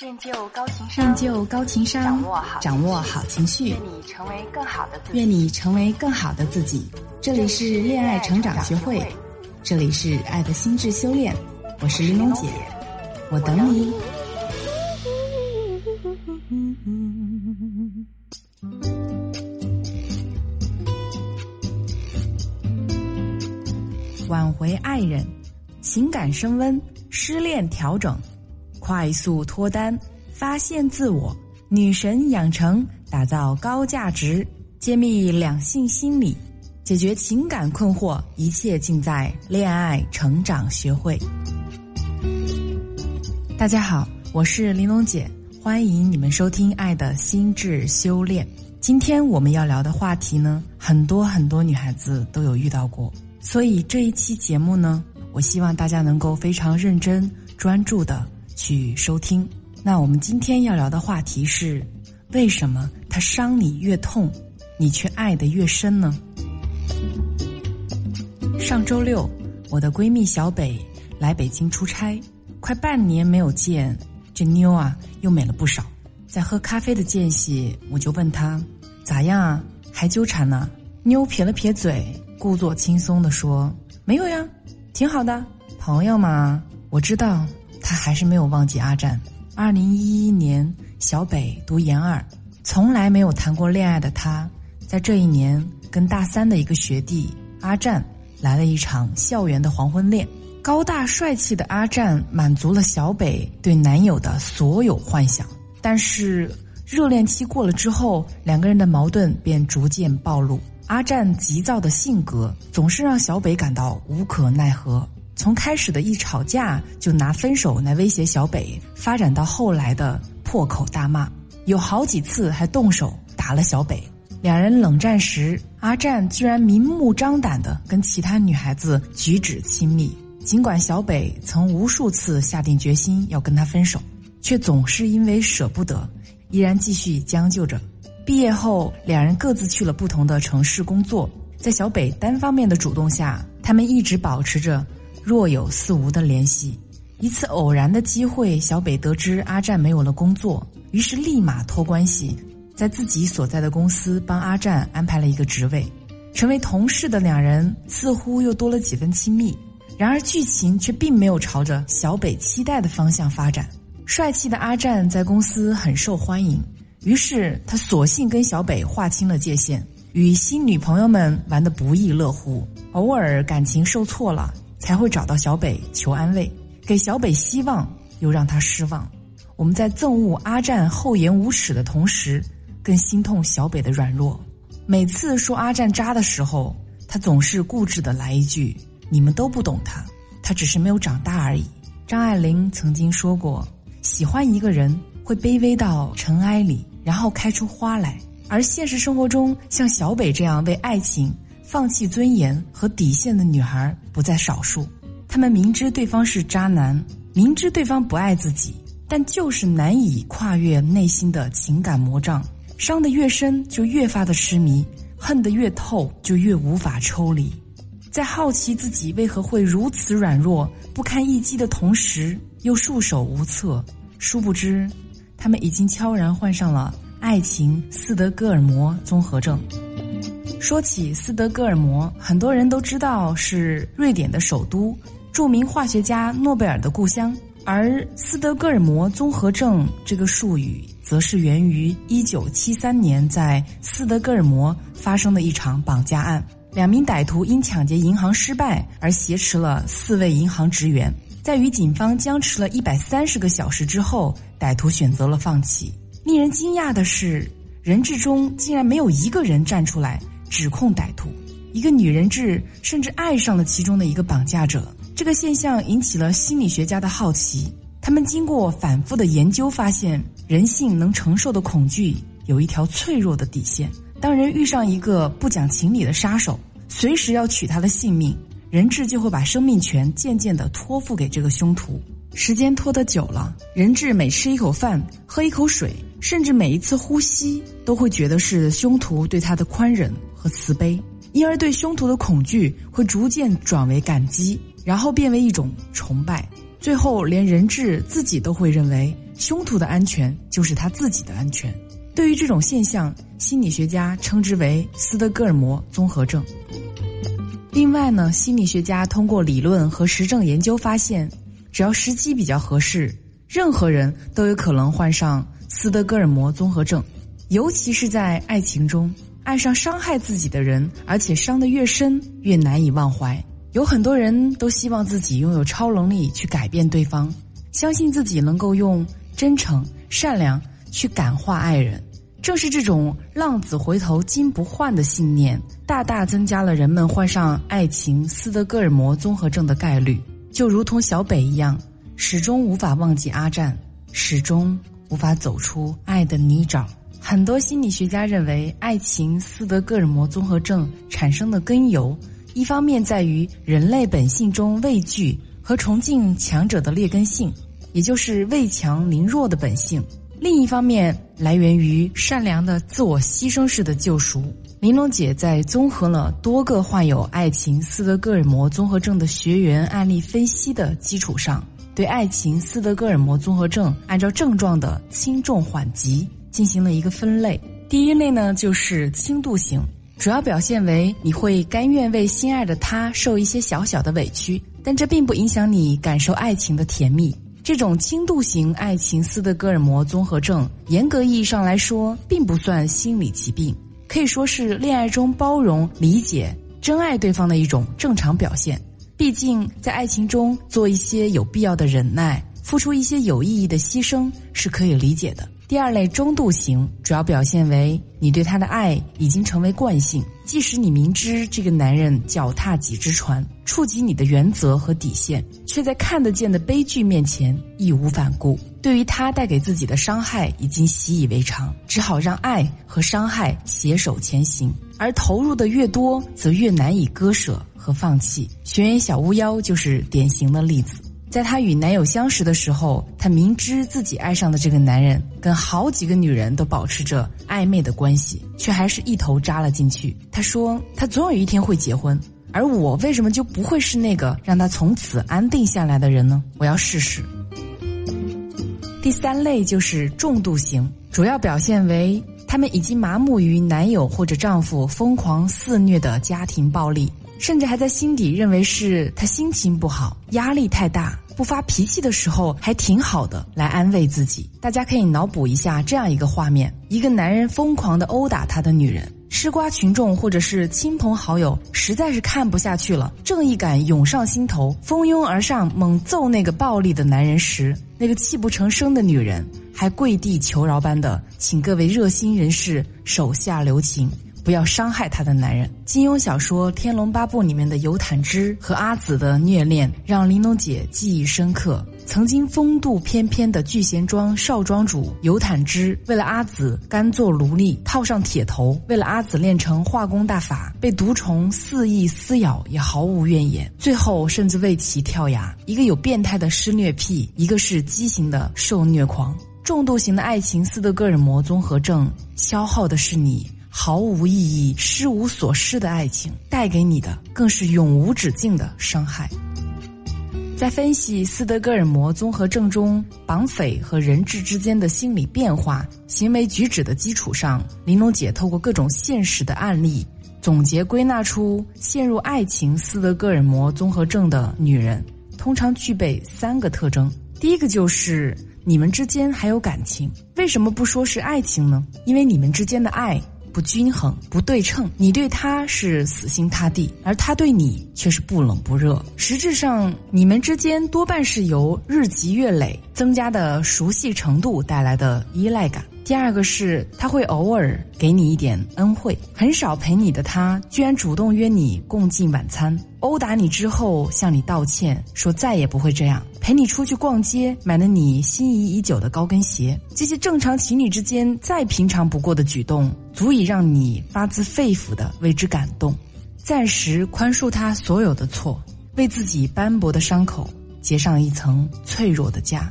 练就高情商，练就高情商，掌握好掌握好情绪，愿你成为更好的自己。愿你成为更好的自己。这里是恋爱成长学会，这里是爱的心智修炼。我是玲珑姐，我等你。挽回爱人，情感升温，失恋调整。快速脱单，发现自我，女神养成，打造高价值，揭秘两性心理，解决情感困惑，一切尽在恋爱成长学会。大家好，我是玲珑姐，欢迎你们收听《爱的心智修炼》。今天我们要聊的话题呢，很多很多女孩子都有遇到过，所以这一期节目呢，我希望大家能够非常认真、专注的。去收听。那我们今天要聊的话题是：为什么他伤你越痛，你却爱得越深呢？上周六，我的闺蜜小北来北京出差，快半年没有见，这妞啊又美了不少。在喝咖啡的间隙，我就问她咋样啊，还纠缠呢？妞撇了撇嘴，故作轻松地说：“没有呀，挺好的，朋友嘛。”我知道。他还是没有忘记阿战。二零一一年，小北读研二，从来没有谈过恋爱的他，在这一年跟大三的一个学弟阿战来了一场校园的黄昏恋。高大帅气的阿战满足了小北对男友的所有幻想，但是热恋期过了之后，两个人的矛盾便逐渐暴露。阿战急躁的性格总是让小北感到无可奈何。从开始的一吵架就拿分手来威胁小北，发展到后来的破口大骂，有好几次还动手打了小北。两人冷战时，阿占居然明目张胆的跟其他女孩子举止亲密。尽管小北曾无数次下定决心要跟他分手，却总是因为舍不得，依然继续将就着。毕业后，两人各自去了不同的城市工作。在小北单方面的主动下，他们一直保持着。若有似无的联系，一次偶然的机会，小北得知阿占没有了工作，于是立马托关系，在自己所在的公司帮阿占安排了一个职位，成为同事的两人似乎又多了几分亲密。然而剧情却并没有朝着小北期待的方向发展。帅气的阿占在公司很受欢迎，于是他索性跟小北划清了界限，与新女朋友们玩得不亦乐乎。偶尔感情受挫了。才会找到小北求安慰，给小北希望，又让他失望。我们在憎恶阿占厚颜无耻的同时，更心痛小北的软弱。每次说阿占渣的时候，他总是固执的来一句：“你们都不懂他，他只是没有长大而已。”张爱玲曾经说过：“喜欢一个人会卑微到尘埃里，然后开出花来。”而现实生活中，像小北这样为爱情。放弃尊严和底线的女孩不在少数，她们明知对方是渣男，明知对方不爱自己，但就是难以跨越内心的情感魔障，伤得越深就越发的痴迷，恨得越透就越无法抽离。在好奇自己为何会如此软弱不堪一击的同时，又束手无策。殊不知，他们已经悄然患上了爱情斯德哥尔摩综合症。说起斯德哥尔摩，很多人都知道是瑞典的首都，著名化学家诺贝尔的故乡。而斯德哥尔摩综合症这个术语，则是源于1973年在斯德哥尔摩发生的一场绑架案。两名歹徒因抢劫银行失败而挟持了四位银行职员，在与警方僵持了一百三十个小时之后，歹徒选择了放弃。令人惊讶的是，人质中竟然没有一个人站出来。指控歹徒，一个女人质甚至爱上了其中的一个绑架者。这个现象引起了心理学家的好奇。他们经过反复的研究，发现人性能承受的恐惧有一条脆弱的底线。当人遇上一个不讲情理的杀手，随时要取他的性命，人质就会把生命权渐渐地托付给这个凶徒。时间拖得久了，人质每吃一口饭、喝一口水，甚至每一次呼吸，都会觉得是凶徒对他的宽忍。和慈悲，因而对凶徒的恐惧会逐渐转为感激，然后变为一种崇拜，最后连人质自己都会认为凶徒的安全就是他自己的安全。对于这种现象，心理学家称之为斯德哥尔摩综合症。另外呢，心理学家通过理论和实证研究发现，只要时机比较合适，任何人都有可能患上斯德哥尔摩综合症，尤其是在爱情中，爱上伤害自己的人，而且伤得越深越难以忘怀。有很多人都希望自己拥有超能力去改变对方，相信自己能够用真诚、善良去感化爱人。正是这种浪子回头金不换的信念，大大增加了人们患上爱情斯德哥尔摩综合症的概率。就如同小北一样，始终无法忘记阿占，始终无法走出爱的泥沼。很多心理学家认为，爱情斯德哥尔摩综合症产生的根由，一方面在于人类本性中畏惧和崇敬强者的劣根性，也就是畏强凌弱的本性。另一方面，来源于善良的自我牺牲式的救赎。玲珑姐在综合了多个患有爱情斯德哥尔摩综合症的学员案例分析的基础上，对爱情斯德哥尔摩综合症按照症状的轻重缓急进行了一个分类。第一类呢，就是轻度型，主要表现为你会甘愿为心爱的他受一些小小的委屈，但这并不影响你感受爱情的甜蜜。这种轻度型爱情斯德哥尔摩综合症，严格意义上来说，并不算心理疾病，可以说是恋爱中包容、理解、真爱对方的一种正常表现。毕竟，在爱情中做一些有必要的忍耐，付出一些有意义的牺牲，是可以理解的。第二类中度型，主要表现为你对他的爱已经成为惯性，即使你明知这个男人脚踏几只船，触及你的原则和底线，却在看得见的悲剧面前义无反顾。对于他带给自己的伤害已经习以为常，只好让爱和伤害携手前行。而投入的越多，则越难以割舍和放弃。学员小巫妖就是典型的例子。在她与男友相识的时候，她明知自己爱上的这个男人跟好几个女人都保持着暧昧的关系，却还是一头扎了进去。她说：“她总有一天会结婚，而我为什么就不会是那个让她从此安定下来的人呢？我要试试。”第三类就是重度型，主要表现为他们已经麻木于男友或者丈夫疯狂肆虐的家庭暴力。甚至还在心底认为是他心情不好，压力太大，不发脾气的时候还挺好的，来安慰自己。大家可以脑补一下这样一个画面：一个男人疯狂的殴打他的女人，吃瓜群众或者是亲朋好友实在是看不下去了，正义感涌上心头，蜂拥而上猛揍那个暴力的男人时，那个泣不成声的女人还跪地求饶般的请各位热心人士手下留情。不要伤害她的男人。金庸小说《天龙八部》里面的尤坦之和阿紫的虐恋，让玲珑姐记忆深刻。曾经风度翩翩的聚贤庄少庄主尤坦之，为了阿紫甘做奴隶，套上铁头，为了阿紫练成化功大法，被毒虫肆意撕咬也毫无怨言。最后甚至为其跳崖。一个有变态的施虐癖，一个是畸形的受虐狂。重度型的爱情斯德哥尔摩综合症，消耗的是你。毫无意义、失无所失的爱情，带给你的更是永无止境的伤害。在分析斯德哥尔摩综合症中绑匪和人质之间的心理变化、行为举止的基础上，玲珑姐透过各种现实的案例，总结归纳出陷入爱情斯德哥尔摩综合症的女人，通常具备三个特征。第一个就是你们之间还有感情，为什么不说是爱情呢？因为你们之间的爱。不均衡、不对称，你对他是死心塌地，而他对你却是不冷不热。实质上，你们之间多半是由日积月累增加的熟悉程度带来的依赖感。第二个是，他会偶尔给你一点恩惠，很少陪你的他，居然主动约你共进晚餐，殴打你之后向你道歉，说再也不会这样，陪你出去逛街，买了你心仪已久的高跟鞋。这些正常情侣之间再平常不过的举动，足以让你发自肺腑的为之感动，暂时宽恕他所有的错，为自己斑驳的伤口结上一层脆弱的痂。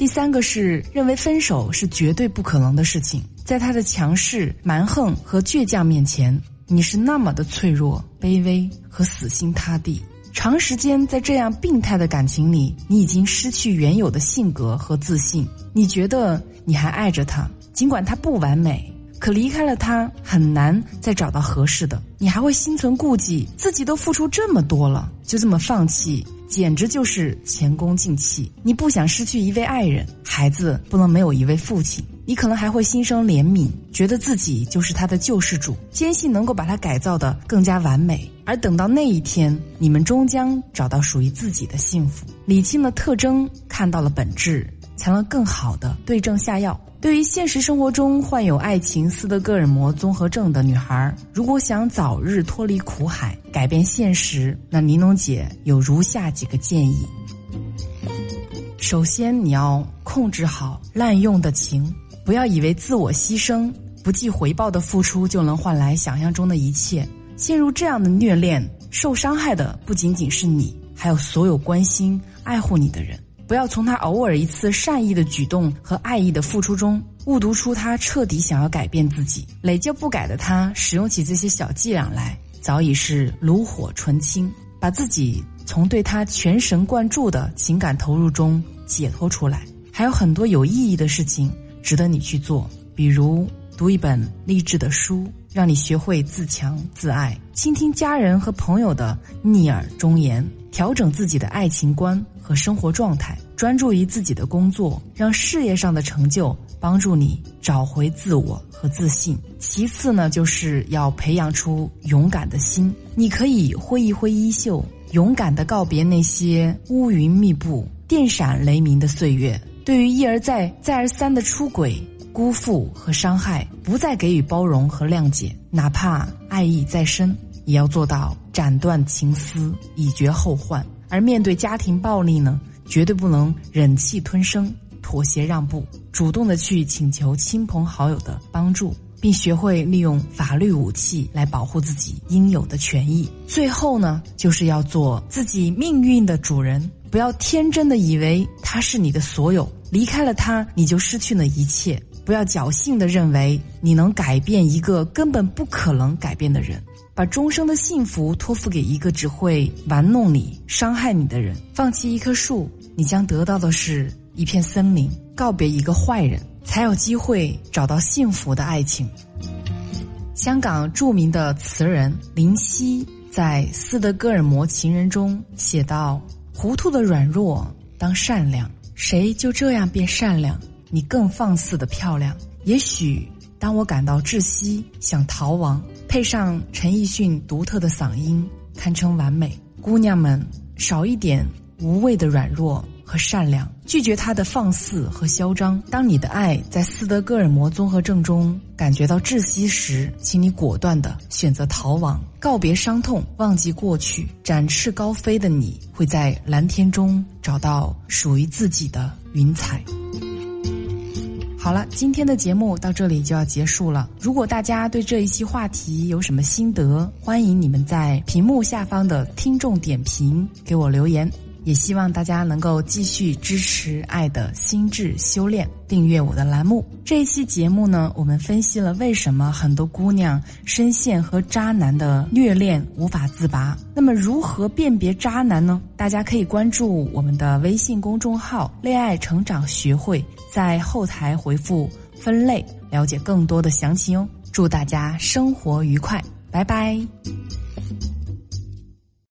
第三个是认为分手是绝对不可能的事情，在他的强势、蛮横和倔强面前，你是那么的脆弱、卑微和死心塌地。长时间在这样病态的感情里，你已经失去原有的性格和自信。你觉得你还爱着他，尽管他不完美。可离开了他，很难再找到合适的。你还会心存顾忌，自己都付出这么多了，就这么放弃，简直就是前功尽弃。你不想失去一位爱人，孩子不能没有一位父亲。你可能还会心生怜悯，觉得自己就是他的救世主，坚信能够把他改造的更加完美。而等到那一天，你们终将找到属于自己的幸福，理清了特征，看到了本质，才能更好的对症下药。对于现实生活中患有爱情斯德哥尔摩综合症的女孩，如果想早日脱离苦海、改变现实，那玲珑姐有如下几个建议：首先，你要控制好滥用的情，不要以为自我牺牲、不计回报的付出就能换来想象中的一切。陷入这样的虐恋，受伤害的不仅仅是你，还有所有关心、爱护你的人。不要从他偶尔一次善意的举动和爱意的付出中误读出他彻底想要改变自己。累旧不改的他，使用起这些小伎俩来，早已是炉火纯青，把自己从对他全神贯注的情感投入中解脱出来。还有很多有意义的事情值得你去做，比如读一本励志的书，让你学会自强自爱；倾听家人和朋友的逆耳忠言。调整自己的爱情观和生活状态，专注于自己的工作，让事业上的成就帮助你找回自我和自信。其次呢，就是要培养出勇敢的心。你可以挥一挥衣袖，勇敢地告别那些乌云密布、电闪雷鸣的岁月。对于一而再、再而三的出轨、辜负和伤害，不再给予包容和谅解，哪怕爱意再深。也要做到斩断情丝，以绝后患。而面对家庭暴力呢，绝对不能忍气吞声、妥协让步，主动的去请求亲朋好友的帮助，并学会利用法律武器来保护自己应有的权益。最后呢，就是要做自己命运的主人，不要天真的以为他是你的所有，离开了他，你就失去了一切。不要侥幸的认为你能改变一个根本不可能改变的人。把终生的幸福托付给一个只会玩弄你、伤害你的人，放弃一棵树，你将得到的是一片森林；告别一个坏人，才有机会找到幸福的爱情。香港著名的词人林夕在《斯德哥尔摩情人》中写道：“糊涂的软弱当善良，谁就这样变善良？你更放肆的漂亮。也许当我感到窒息，想逃亡。”配上陈奕迅独特的嗓音，堪称完美。姑娘们，少一点无谓的软弱和善良，拒绝他的放肆和嚣张。当你的爱在斯德哥尔摩综合症中感觉到窒息时，请你果断的选择逃亡，告别伤痛，忘记过去，展翅高飞的你会在蓝天中找到属于自己的云彩。好了，今天的节目到这里就要结束了。如果大家对这一期话题有什么心得，欢迎你们在屏幕下方的听众点评给我留言。也希望大家能够继续支持爱的心智修炼，订阅我的栏目。这一期节目呢，我们分析了为什么很多姑娘深陷和渣男的虐恋无法自拔。那么，如何辨别渣男呢？大家可以关注我们的微信公众号“恋爱成长学会”，在后台回复“分类”了解更多的详情哦。祝大家生活愉快，拜拜。